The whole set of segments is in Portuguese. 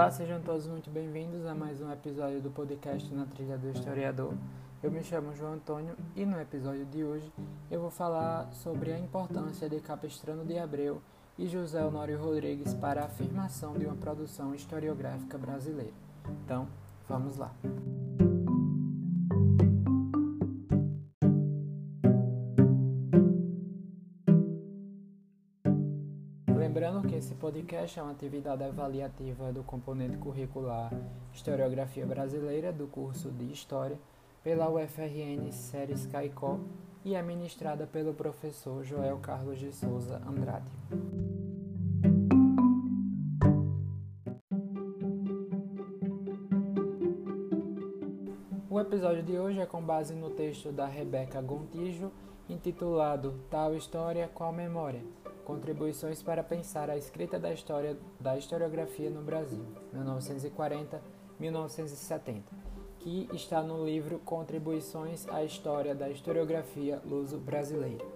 Olá, sejam todos muito bem-vindos a mais um episódio do podcast Na Trilha do Historiador. Eu me chamo João Antônio e no episódio de hoje eu vou falar sobre a importância de Capistrano de Abreu e José Honório Rodrigues para a afirmação de uma produção historiográfica brasileira. Então, vamos lá. Lembrando que esse podcast é uma atividade avaliativa do componente curricular Historiografia Brasileira do curso de História pela UFRN Séries Caicó e é ministrada pelo professor Joel Carlos de Souza Andrade. O episódio de hoje é com base no texto da Rebeca Gontijo, intitulado Tal História, Qual Memória? Contribuições para pensar a escrita da história da historiografia no Brasil, 1940-1970, que está no livro Contribuições à História da Historiografia Luso-Brasileira.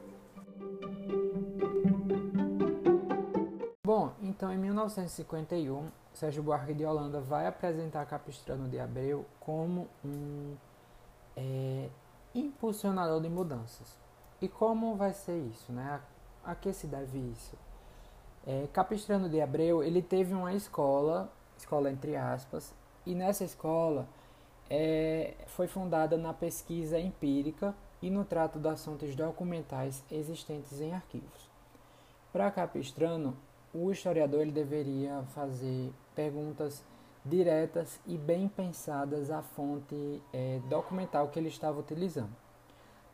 Bom, então em 1951, Sérgio Buarque de Holanda vai apresentar Capistrano de Abreu como um é, impulsionador de mudanças. E como vai ser isso, né? A que se deve isso? É, Capistrano de Abreu ele teve uma escola, escola entre aspas, e nessa escola é, foi fundada na pesquisa empírica e no trato de assuntos documentais existentes em arquivos. Para Capistrano, o historiador ele deveria fazer perguntas diretas e bem pensadas à fonte é, documental que ele estava utilizando.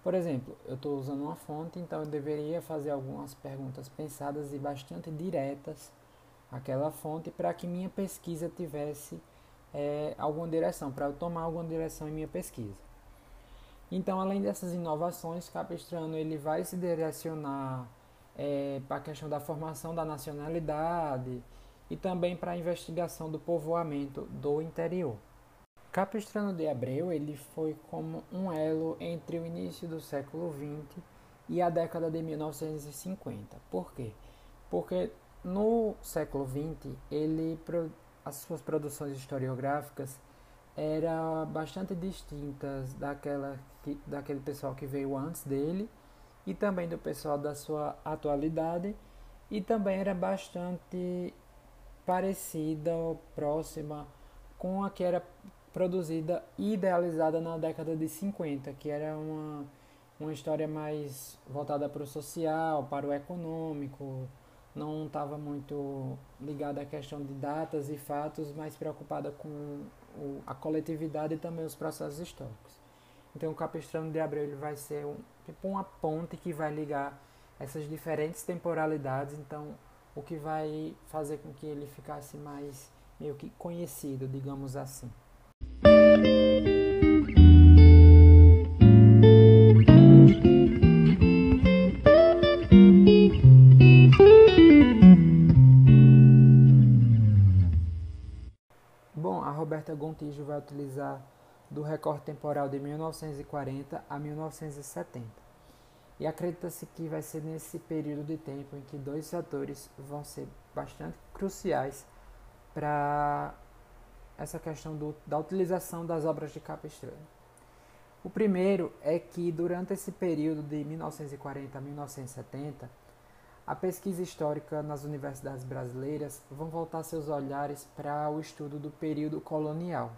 Por exemplo, eu estou usando uma fonte, então eu deveria fazer algumas perguntas pensadas e bastante diretas àquela fonte para que minha pesquisa tivesse é, alguma direção, para eu tomar alguma direção em minha pesquisa. Então, além dessas inovações, Capistrano ele vai se direcionar é, para a questão da formação da nacionalidade e também para a investigação do povoamento do interior. Capistrano de Abreu ele foi como um elo entre o início do século XX e a década de 1950. Por quê? Porque no século XX ele as suas produções historiográficas eram bastante distintas daquela daquele pessoal que veio antes dele e também do pessoal da sua atualidade e também era bastante parecida ou próxima com a que era produzida e idealizada na década de 50, que era uma, uma história mais voltada para o social, para o econômico, não estava muito ligada à questão de datas e fatos, mas preocupada com o, a coletividade e também os processos históricos. Então o Capistrano de Abreu ele vai ser um, tipo uma ponte que vai ligar essas diferentes temporalidades, então o que vai fazer com que ele ficasse mais meio que conhecido, digamos assim. Bom, a Roberta Gontijo vai utilizar do recorte temporal de 1940 a 1970. E acredita-se que vai ser nesse período de tempo em que dois fatores vão ser bastante cruciais para essa questão do, da utilização das obras de Capistrano. O primeiro é que durante esse período de 1940 a 1970, a pesquisa histórica nas universidades brasileiras vão voltar seus olhares para o estudo do período colonial,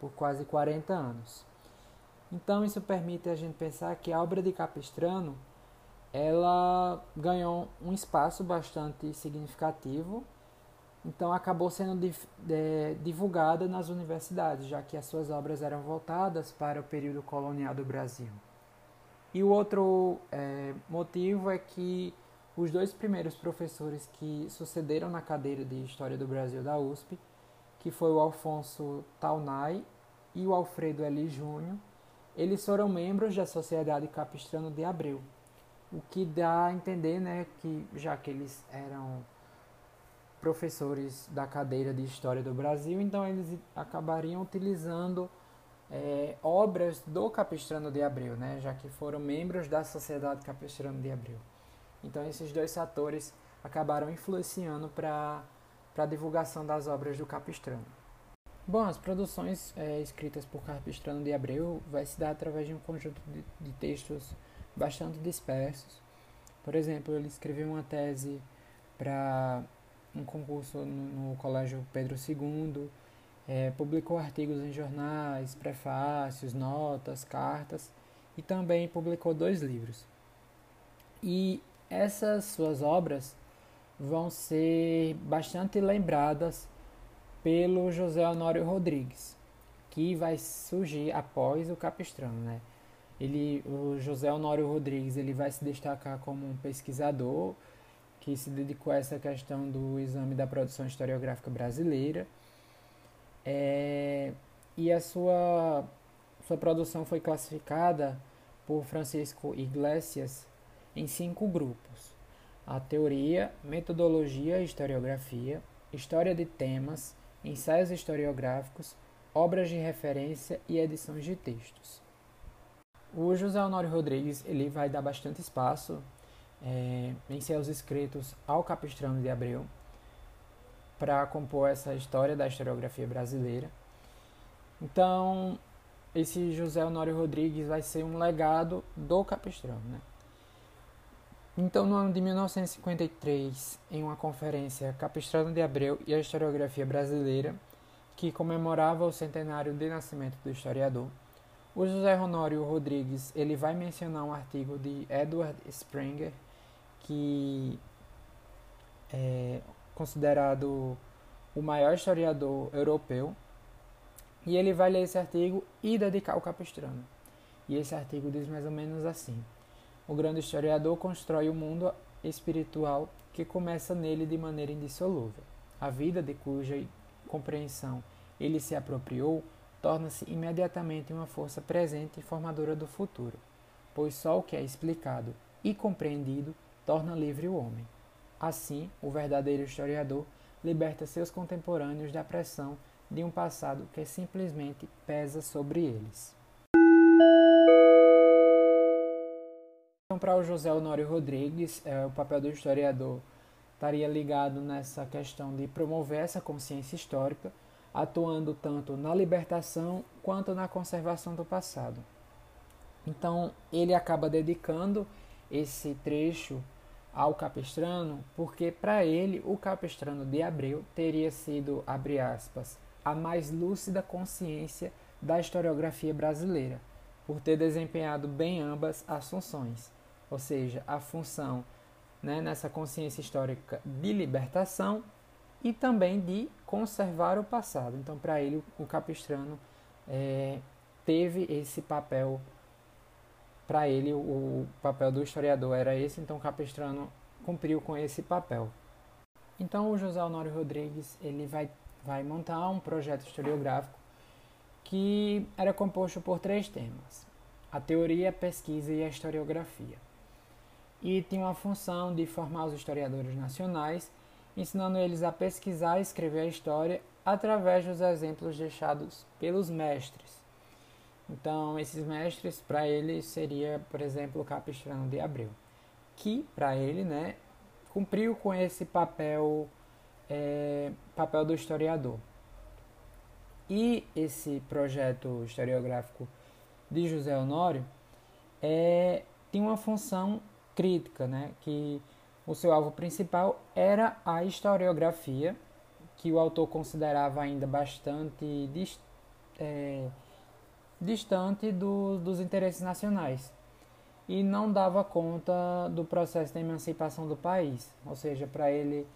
por quase 40 anos. Então isso permite a gente pensar que a obra de Capistrano ela ganhou um espaço bastante significativo então acabou sendo divulgada nas universidades, já que as suas obras eram voltadas para o período colonial do Brasil. E o outro é, motivo é que os dois primeiros professores que sucederam na cadeira de História do Brasil da USP, que foi o Alfonso Taunay e o Alfredo L. Júnior, eles foram membros da Sociedade Capistrano de Abreu, o que dá a entender né, que já que eles eram professores da cadeira de História do Brasil, então eles acabariam utilizando é, obras do Capistrano de Abreu, né, já que foram membros da Sociedade Capistrano de Abreu. Então esses dois fatores acabaram influenciando para a divulgação das obras do Capistrano. Bom, as produções é, escritas por Capistrano de Abreu vai se dar através de um conjunto de, de textos bastante dispersos. Por exemplo, ele escreveu uma tese para um concurso no, no Colégio Pedro II, é, publicou artigos em jornais, prefácios, notas, cartas e também publicou dois livros. E essas suas obras vão ser bastante lembradas pelo José Honório Rodrigues, que vai surgir após o Capistrano, né? Ele, o José Honório Rodrigues, ele vai se destacar como um pesquisador que se dedicou a essa questão do exame da produção historiográfica brasileira é, e a sua, sua produção foi classificada por Francisco Iglesias em cinco grupos: a teoria, metodologia e historiografia, história de temas, ensaios historiográficos, obras de referência e edições de textos. O José Honório Rodrigues ele vai dar bastante espaço é, em seus escritos ao Capistrano de Abreu, para compor essa história da historiografia brasileira. Então, esse José Honório Rodrigues vai ser um legado do Capistrano. Né? Então, no ano de 1953, em uma conferência Capistrano de Abreu e a Historiografia Brasileira, que comemorava o centenário de nascimento do historiador, o José Honório Rodrigues ele vai mencionar um artigo de Edward Springer, que é, considerado o maior historiador europeu, e ele vai ler esse artigo e dedicar ao Capistrano. E esse artigo diz mais ou menos assim: O grande historiador constrói o um mundo espiritual que começa nele de maneira indissolúvel. A vida de cuja compreensão ele se apropriou torna-se imediatamente uma força presente e formadora do futuro, pois só o que é explicado e compreendido torna livre o homem. Assim, o verdadeiro historiador liberta seus contemporâneos da pressão de um passado que simplesmente pesa sobre eles. Então, para o José Honório Rodrigues, é, o papel do historiador estaria ligado nessa questão de promover essa consciência histórica, atuando tanto na libertação quanto na conservação do passado. Então, ele acaba dedicando esse trecho ao capistrano, porque para ele o capistrano de Abreu teria sido, abre aspas, a mais lúcida consciência da historiografia brasileira, por ter desempenhado bem ambas as funções, ou seja, a função né, nessa consciência histórica de libertação e também de conservar o passado. Então, para ele, o capistrano é, teve esse papel para ele o papel do historiador era esse, então Capistrano cumpriu com esse papel. Então o José Honório Rodrigues ele vai, vai montar um projeto historiográfico que era composto por três temas: a teoria, a pesquisa e a historiografia. E tinha uma função de formar os historiadores nacionais, ensinando eles a pesquisar e escrever a história através dos exemplos deixados pelos mestres então, esses mestres, para ele, seria, por exemplo, o Capistrano de Abreu, que, para ele, né, cumpriu com esse papel, é, papel do historiador. E esse projeto historiográfico de José Honório é, tinha uma função crítica, né, que o seu alvo principal era a historiografia, que o autor considerava ainda bastante é, distante do, dos interesses nacionais e não dava conta do processo de emancipação do país. Ou seja, para ele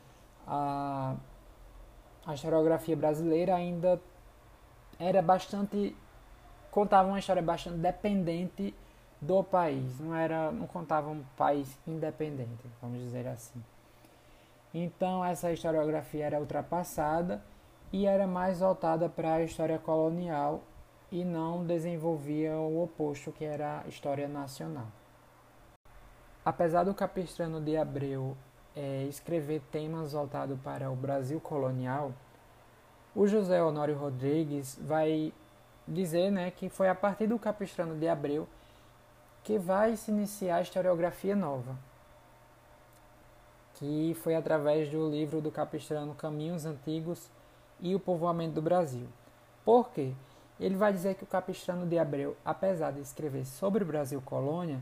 a, a historiografia brasileira ainda era bastante contava uma história bastante dependente do país, não era não contava um país independente, vamos dizer assim. Então essa historiografia era ultrapassada e era mais voltada para a história colonial e não desenvolvia o oposto, que era a história nacional. Apesar do Capistrano de Abreu é, escrever temas voltados para o Brasil colonial, o José Honório Rodrigues vai dizer né, que foi a partir do Capistrano de Abreu que vai se iniciar a historiografia nova, que foi através do livro do Capistrano Caminhos Antigos e o Povoamento do Brasil. Por quê? Ele vai dizer que o Capistrano de Abreu, apesar de escrever sobre o Brasil colônia,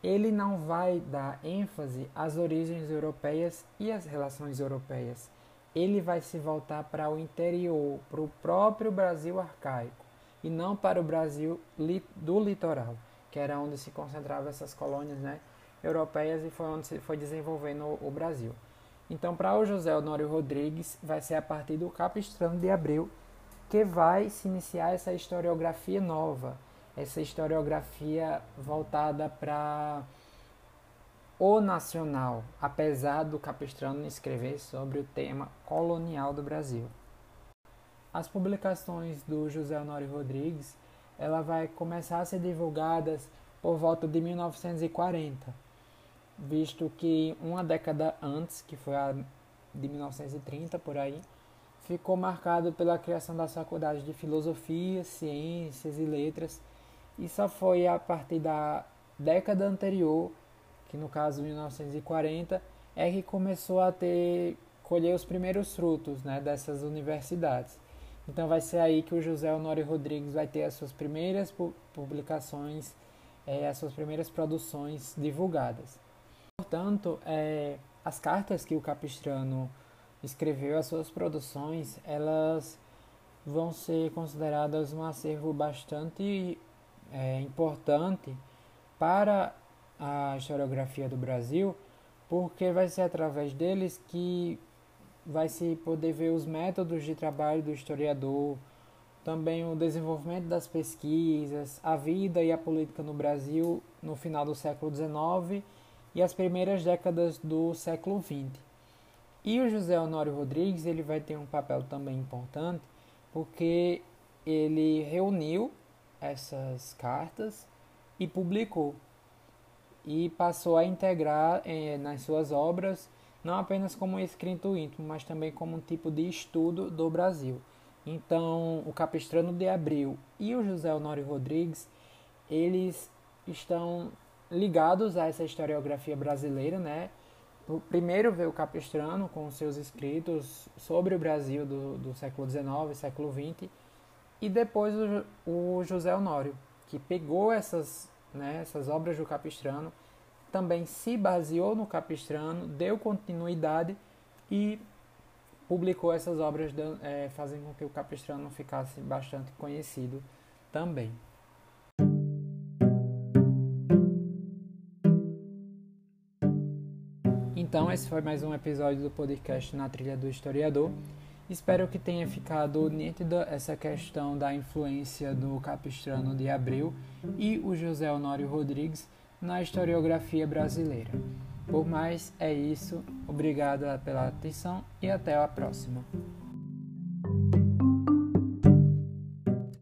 ele não vai dar ênfase às origens europeias e às relações europeias. Ele vai se voltar para o interior, para o próprio Brasil arcaico, e não para o Brasil do litoral, que era onde se concentravam essas colônias né, europeias e foi onde se foi desenvolvendo o Brasil. Então, para o José Honório Rodrigues, vai ser a partir do Capistrano de Abreu que vai se iniciar essa historiografia nova, essa historiografia voltada para o nacional, apesar do Capistrano escrever sobre o tema colonial do Brasil. As publicações do José Honório Rodrigues, ela vai começar a ser divulgadas por volta de 1940, visto que uma década antes, que foi a de 1930 por aí, ficou marcado pela criação das faculdades de Filosofia, Ciências e Letras e só foi a partir da década anterior, que no caso 1940, é que começou a ter colher os primeiros frutos né, dessas universidades. Então vai ser aí que o José Honório Rodrigues vai ter as suas primeiras publicações, é, as suas primeiras produções divulgadas. Portanto, é, as cartas que o Capistrano escreveu, as suas produções, elas vão ser consideradas um acervo bastante é, importante para a historiografia do Brasil, porque vai ser através deles que vai se poder ver os métodos de trabalho do historiador, também o desenvolvimento das pesquisas, a vida e a política no Brasil no final do século XIX e as primeiras décadas do século XX. E o José Honório Rodrigues ele vai ter um papel também importante, porque ele reuniu essas cartas e publicou. E passou a integrar eh, nas suas obras não apenas como escrito íntimo, mas também como um tipo de estudo do Brasil. Então, o Capistrano de Abril e o José Honório Rodrigues, eles estão ligados a essa historiografia brasileira, né? Primeiro veio o Capistrano com seus escritos sobre o Brasil do, do século XIX século XX, e depois o, o José Honório, que pegou essas, né, essas obras do Capistrano, também se baseou no Capistrano, deu continuidade e publicou essas obras, é, fazendo com que o Capistrano ficasse bastante conhecido também. Então, esse foi mais um episódio do podcast Na Trilha do Historiador. Espero que tenha ficado nítida essa questão da influência do Capistrano de Abreu e o José Honório Rodrigues na historiografia brasileira. Por mais, é isso. Obrigada pela atenção e até a próxima.